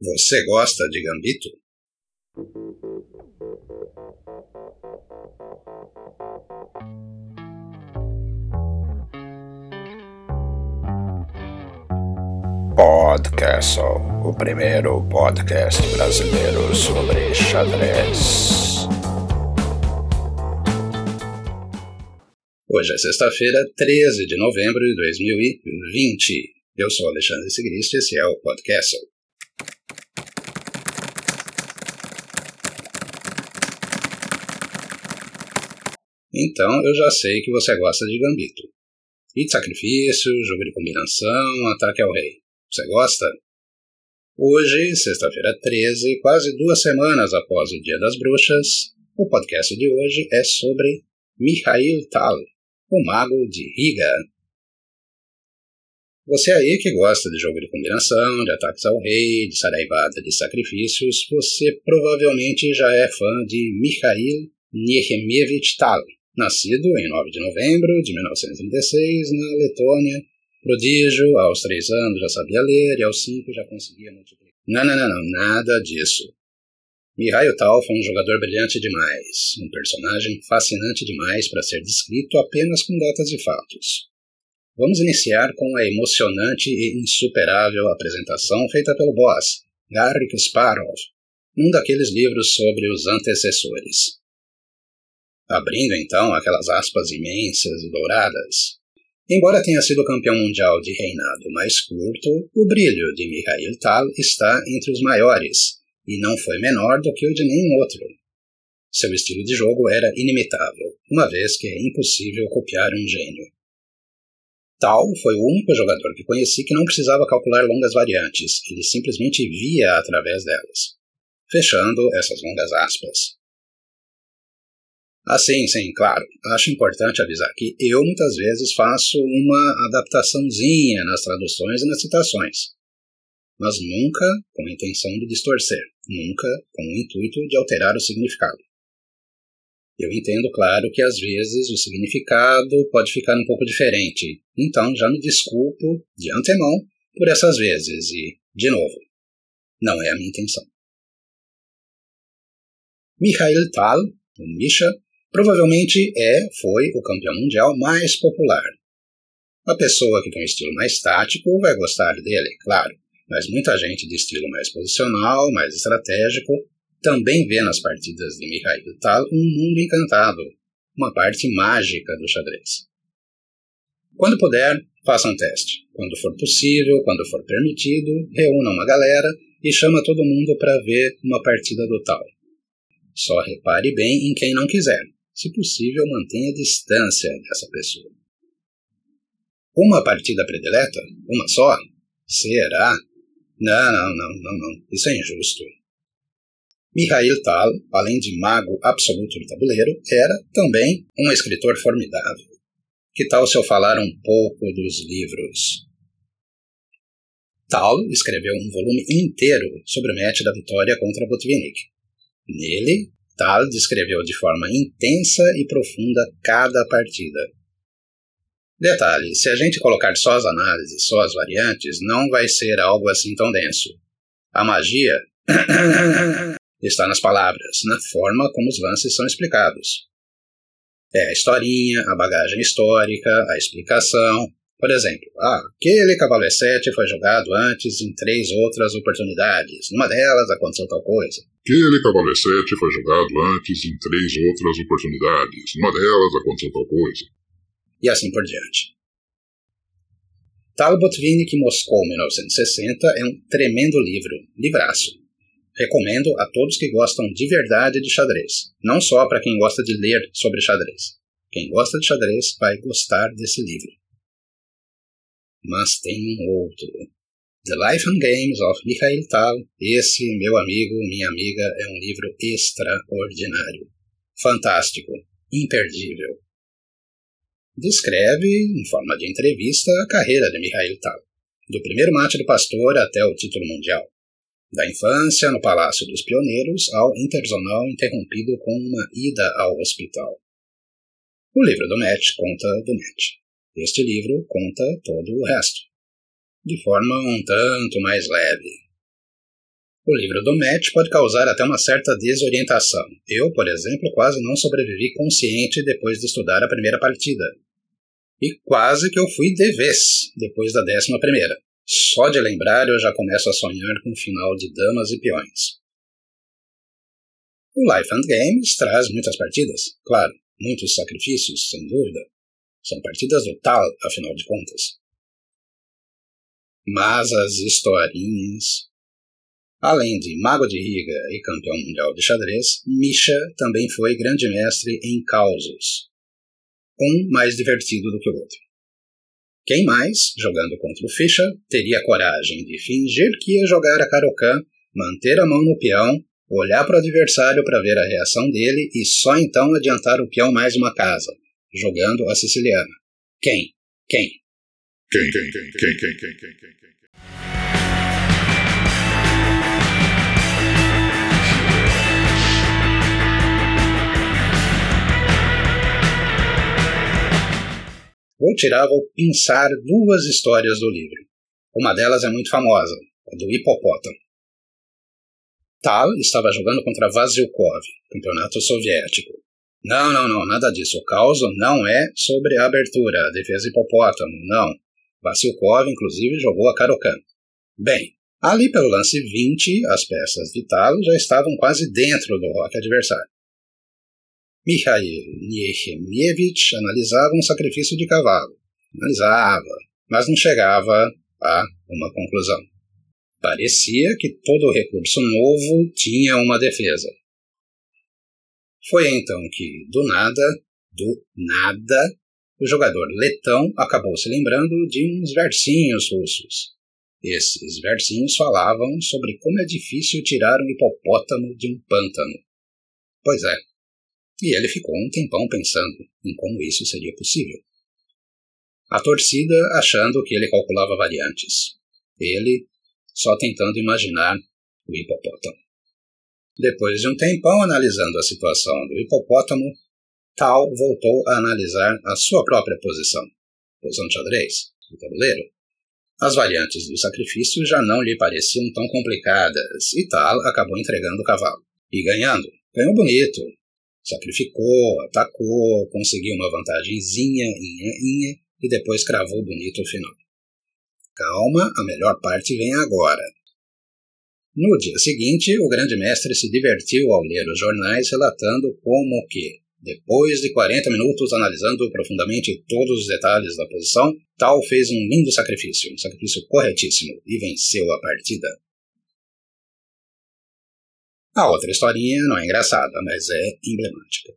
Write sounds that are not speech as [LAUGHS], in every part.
Você gosta de Gambito? Podcast, o primeiro podcast brasileiro sobre xadrez. Hoje é sexta-feira, 13 de novembro de 2020. Eu sou Alexandre Sigrist e esse é o Podcast. Então eu já sei que você gosta de gambito. E de sacrifício, jogo de combinação, ataque ao rei. Você gosta? Hoje, sexta-feira 13, quase duas semanas após o Dia das Bruxas, o podcast de hoje é sobre Mikhail Tal, o mago de Riga. Você aí que gosta de jogo de combinação, de ataques ao rei, de saraivada de sacrifícios, você provavelmente já é fã de Mikhail Nehemievich Tal, Nascido em 9 de novembro de 1936 na Letônia, prodígio, aos 3 anos já sabia ler e aos 5 já conseguia multiplicar. Não, não, não, não, nada disso. Mihail Tal foi um jogador brilhante demais, um personagem fascinante demais para ser descrito apenas com datas e fatos. Vamos iniciar com a emocionante e insuperável apresentação feita pelo boss, Garry Kasparov, num daqueles livros sobre os antecessores abrindo então aquelas aspas imensas e douradas. Embora tenha sido campeão mundial de reinado mais curto, o brilho de Mikhail Tal está entre os maiores, e não foi menor do que o de nenhum outro. Seu estilo de jogo era inimitável, uma vez que é impossível copiar um gênio. Tal foi o único jogador que conheci que não precisava calcular longas variantes, ele simplesmente via através delas. Fechando essas longas aspas. Ah, sim, sim, claro. Acho importante avisar que eu muitas vezes faço uma adaptaçãozinha nas traduções e nas citações, mas nunca com a intenção de distorcer, nunca com o intuito de alterar o significado. Eu entendo, claro, que às vezes o significado pode ficar um pouco diferente, então já me desculpo de antemão por essas vezes e, de novo, não é a minha intenção. Mikhail Tal, o Misha, Provavelmente é, foi, o campeão mundial mais popular. A pessoa que tem um estilo mais tático vai gostar dele, claro, mas muita gente de estilo mais posicional, mais estratégico, também vê nas partidas de Mikhail Tal um mundo encantado, uma parte mágica do xadrez. Quando puder, faça um teste. Quando for possível, quando for permitido, reúna uma galera e chama todo mundo para ver uma partida do Tal. Só repare bem em quem não quiser. Se possível, mantenha distância dessa pessoa. Uma partida predileta? Uma só? Será? Não, não, não, não, não. Isso é injusto. Mihail Tal, além de mago absoluto do tabuleiro, era também um escritor formidável. Que tal se eu falar um pouco dos livros? Tal escreveu um volume inteiro sobre o match da vitória contra Botvinnik. Nele, Tal descreveu de forma intensa e profunda cada partida. Detalhe: se a gente colocar só as análises, só as variantes, não vai ser algo assim tão denso. A magia [COUGHS] está nas palavras, na forma como os lances são explicados. É a historinha, a bagagem histórica, a explicação, por exemplo, ah, aquele cavalo E7 foi jogado antes em três outras oportunidades. Numa delas aconteceu tal coisa. Aquele cavalo E7 foi jogado antes em três outras oportunidades. Numa delas aconteceu tal coisa. E assim por diante. Talbot Vinnick Moscou 1960 é um tremendo livro, livraço. Recomendo a todos que gostam de verdade de xadrez, não só para quem gosta de ler sobre xadrez. Quem gosta de xadrez vai gostar desse livro mas tem um outro. The Life and Games of Mikhail Tal. Esse, meu amigo, minha amiga, é um livro extraordinário. Fantástico. Imperdível. Descreve, em forma de entrevista, a carreira de Mikhail Tal. Do primeiro mate do pastor até o título mundial. Da infância no Palácio dos Pioneiros ao interzonal interrompido com uma ida ao hospital. O livro do match conta do match. Este livro conta todo o resto, de forma um tanto mais leve. O livro do Matt pode causar até uma certa desorientação. Eu, por exemplo, quase não sobrevivi consciente depois de estudar a primeira partida. E quase que eu fui de vez depois da décima primeira. Só de lembrar eu já começo a sonhar com o final de damas e peões. O Life and Games traz muitas partidas, claro, muitos sacrifícios, sem dúvida. São partidas do tal, afinal de contas. Mas as historinhas, Além de mago de riga e campeão mundial de xadrez, Misha também foi grande mestre em causos. Um mais divertido do que o outro. Quem mais, jogando contra o Fischer, teria coragem de fingir que ia jogar a Karokan, manter a mão no peão, olhar para o adversário para ver a reação dele e só então adiantar o peão mais uma casa, jogando a siciliana? Quem? Quem? Quem, quem, quem, quem, quem, quem, quem, quem? Vou tirar, vou pensar duas histórias do livro. Uma delas é muito famosa, a do hipopótamo. Tal estava jogando contra Vasilkov, campeonato soviético. Não, não, não, nada disso. O caos não é sobre a abertura, a defesa hipopótamo, não. Vasilkov, inclusive, jogou a Karokan. Bem, ali pelo lance 20, as peças de Tal já estavam quase dentro do rock adversário. Mikhail Niechemievich analisava um sacrifício de cavalo. Analisava, mas não chegava a uma conclusão. Parecia que todo recurso novo tinha uma defesa. Foi então que, do nada, do nada, o jogador letão acabou se lembrando de uns versinhos russos. Esses versinhos falavam sobre como é difícil tirar um hipopótamo de um pântano. Pois é, e ele ficou um tempão pensando em como isso seria possível. A torcida achando que ele calculava variantes. Ele só tentando imaginar o hipopótamo. Depois de um tempão analisando a situação do hipopótamo, Tal voltou a analisar a sua própria posição, posição de xadrez, do tabuleiro. As variantes do sacrifício já não lhe pareciam tão complicadas e Tal acabou entregando o cavalo. E ganhando. Ganhou bonito, Sacrificou, atacou, conseguiu uma vantagemzinha, inha, inha, e depois cravou bonito o final. Calma, a melhor parte vem agora. No dia seguinte, o grande mestre se divertiu ao ler os jornais relatando como que, depois de 40 minutos analisando profundamente todos os detalhes da posição, Tal fez um lindo sacrifício, um sacrifício corretíssimo, e venceu a partida. A outra historinha não é engraçada, mas é emblemática.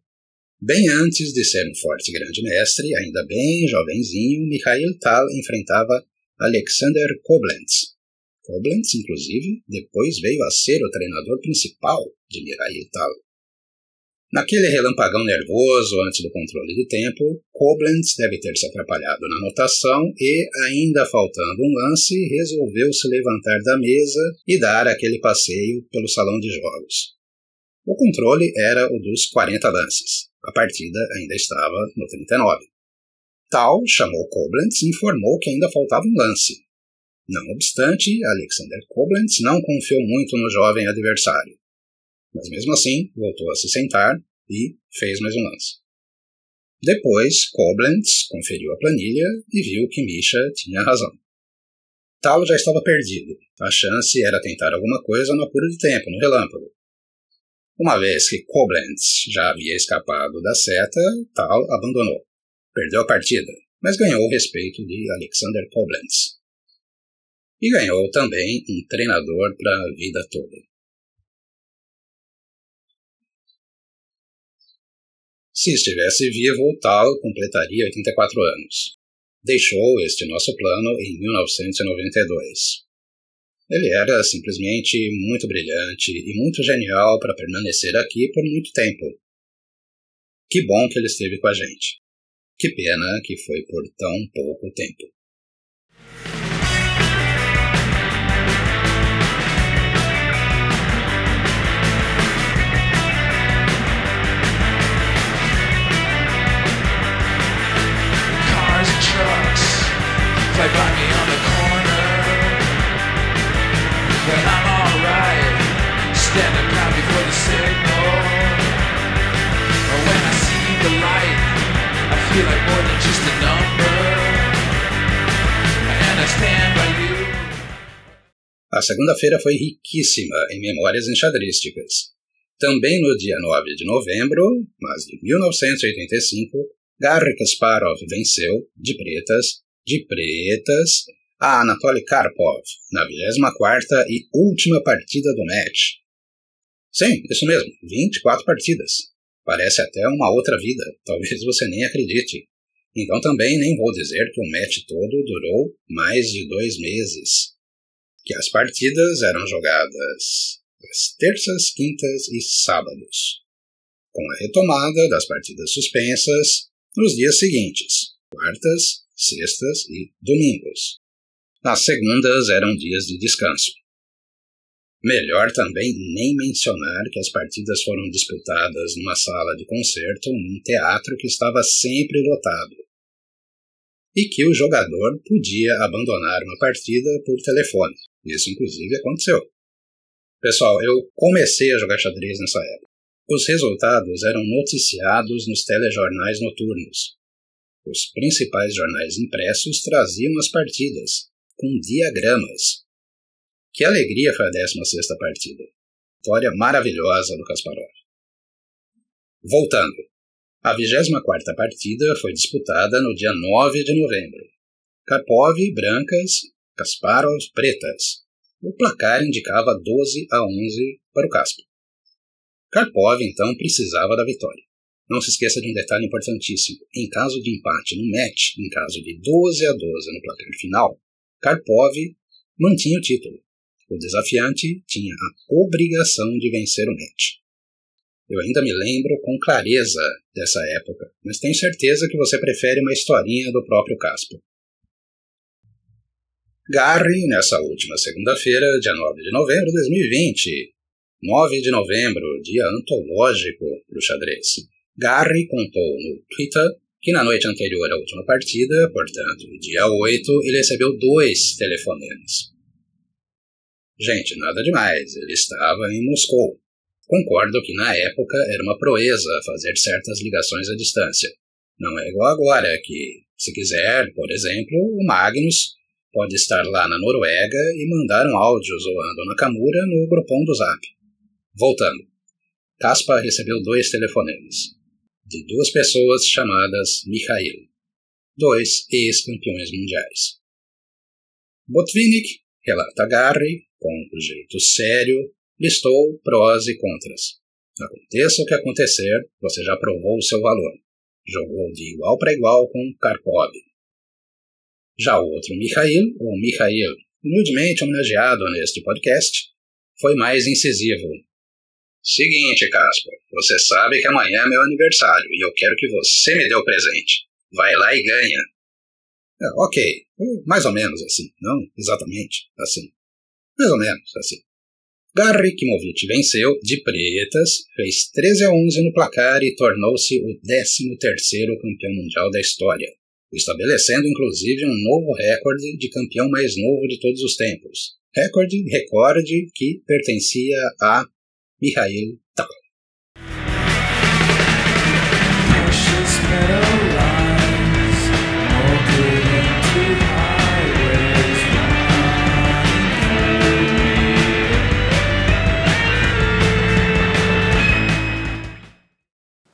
Bem antes de ser um forte grande mestre, ainda bem jovenzinho, Mikhail Tal enfrentava Alexander Koblenz. Koblenz, inclusive, depois veio a ser o treinador principal de Mikhail Tal. Naquele relampagão nervoso antes do controle de tempo, Koblenz deve ter se atrapalhado na anotação e, ainda faltando um lance, resolveu se levantar da mesa e dar aquele passeio pelo salão de jogos. O controle era o dos 40 lances. A partida ainda estava no 39. Tal chamou Koblenz e informou que ainda faltava um lance. Não obstante, Alexander Koblenz não confiou muito no jovem adversário mas mesmo assim voltou a se sentar e fez mais um lance. Depois, Koblenz conferiu a planilha e viu que Misha tinha razão. Tal já estava perdido. A chance era tentar alguma coisa no apuro de tempo, no relâmpago. Uma vez que Koblenz já havia escapado da seta, Tal abandonou. Perdeu a partida, mas ganhou o respeito de Alexander Koblenz. E ganhou também um treinador para a vida toda. Se estivesse vivo, Tal completaria 84 anos. Deixou este nosso plano em 1992. Ele era simplesmente muito brilhante e muito genial para permanecer aqui por muito tempo. Que bom que ele esteve com a gente. Que pena que foi por tão pouco tempo. A segunda-feira foi riquíssima em memórias enxadrísticas. Também no dia 9 de novembro, mas de 1985, Garry Kasparov venceu, de pretas, de pretas, a Anatoly Karpov, na 24ª e última partida do match. Sim, isso mesmo, 24 partidas. Parece até uma outra vida, [LAUGHS] talvez você nem acredite. Então também nem vou dizer que o match todo durou mais de dois meses. Que as partidas eram jogadas às terças, quintas e sábados, com a retomada das partidas suspensas nos dias seguintes, quartas, sextas e domingos. Nas segundas eram dias de descanso. Melhor também nem mencionar que as partidas foram disputadas numa sala de concerto num teatro que estava sempre lotado. E que o jogador podia abandonar uma partida por telefone. Isso, inclusive, aconteceu. Pessoal, eu comecei a jogar xadrez nessa época. Os resultados eram noticiados nos telejornais noturnos. Os principais jornais impressos traziam as partidas, com diagramas. Que alegria foi a 16 partida. Vitória maravilhosa do Kasparov. Voltando. A 24 partida foi disputada no dia 9 de novembro. Karpov brancas, Kasparov pretas. O placar indicava 12 a 11 para o Kasparov. Karpov então precisava da vitória. Não se esqueça de um detalhe importantíssimo. Em caso de empate no match, em caso de 12 a 12 no placar final, Karpov mantinha o título. O desafiante tinha a obrigação de vencer o match. Eu ainda me lembro com clareza dessa época, mas tenho certeza que você prefere uma historinha do próprio Casper. Garry, nessa última segunda-feira, dia 9 de novembro de 2020. 9 de novembro, dia antológico para o xadrez. Garry contou no Twitter que na noite anterior à última partida, portanto, dia 8, ele recebeu dois telefonemas. Gente, nada demais, ele estava em Moscou. Concordo que na época era uma proeza fazer certas ligações à distância. Não é igual agora, que, se quiser, por exemplo, o Magnus pode estar lá na Noruega e mandar um áudio zoando Nakamura no grupão do Zap. Voltando. Kaspar recebeu dois telefonemas de duas pessoas chamadas Mikhail, dois ex-campeões mundiais. Botvinnik relata Garry, com um jeito sério, listou prós e contras. Aconteça o que acontecer, você já provou o seu valor. Jogou de igual para igual com Karpov. Já o outro Mikhail, ou Mikhail, humildemente homenageado neste podcast, foi mais incisivo Seguinte, Casper, você sabe que amanhã é meu aniversário e eu quero que você me dê o presente. Vai lá e ganha. É, ok, mais ou menos assim, não exatamente assim. Mais ou menos assim. Garry Kimovic venceu de pretas, fez 13 a 11 no placar e tornou-se o 13º campeão mundial da história, estabelecendo inclusive um novo recorde de campeão mais novo de todos os tempos. Recorde, recorde que pertencia a Mihail Tal.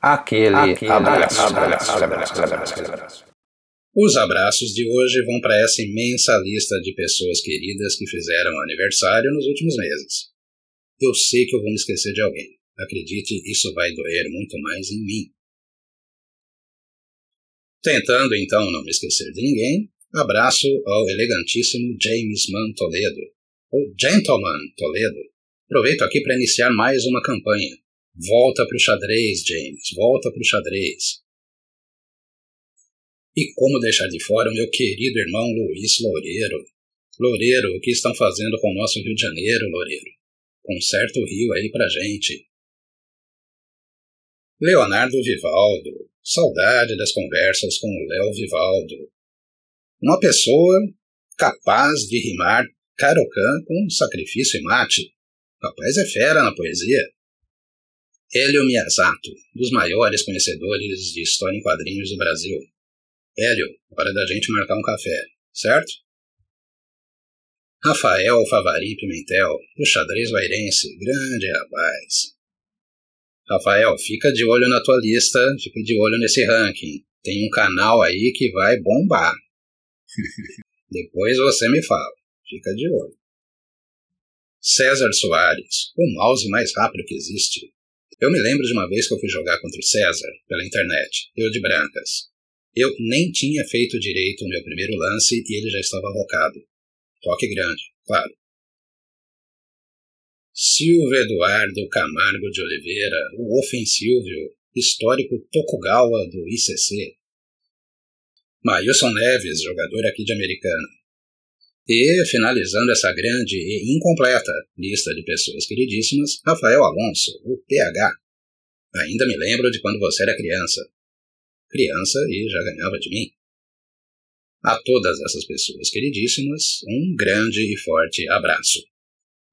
Aquele, Aquele abraço. abraço, abraço, abraço Os abraços de hoje vão para essa imensa lista de pessoas queridas que fizeram aniversário nos últimos meses. Eu sei que eu vou me esquecer de alguém. Acredite, isso vai doer muito mais em mim. Tentando então não me esquecer de ninguém, abraço ao elegantíssimo James Man Toledo, ou Gentleman Toledo. Aproveito aqui para iniciar mais uma campanha. Volta para o xadrez, James, volta para o xadrez. E como deixar de fora o meu querido irmão Luiz Loureiro? Loureiro, o que estão fazendo com o nosso Rio de Janeiro, Loureiro? Conserta o rio aí pra gente. Leonardo Vivaldo. Saudade das conversas com o Léo Vivaldo. Uma pessoa capaz de rimar Carocan com sacrifício e mate. Rapaz é fera na poesia. Hélio Miyazato, dos maiores conhecedores de história em quadrinhos do Brasil. Hélio, hora da gente marcar um café, certo? Rafael Favari Pimentel, do xadrez vairense, grande rapaz. Rafael, fica de olho na tua lista, fica de olho nesse ranking. Tem um canal aí que vai bombar. [LAUGHS] Depois você me fala, fica de olho. César Soares, o mouse mais rápido que existe. Eu me lembro de uma vez que eu fui jogar contra o César, pela internet, eu de brancas. Eu nem tinha feito direito o meu primeiro lance e ele já estava rocado. Toque grande, claro. Silvio Eduardo Camargo de Oliveira, o ofensível, histórico Tokugawa do ICC. Mailson Neves, jogador aqui de Americana. E, finalizando essa grande e incompleta lista de pessoas queridíssimas, Rafael Alonso, o PH. Ainda me lembro de quando você era criança. Criança e já ganhava de mim. A todas essas pessoas queridíssimas, um grande e forte abraço.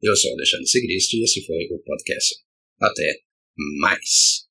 Eu sou Alexandre Sigrist e esse foi o podcast. Até mais.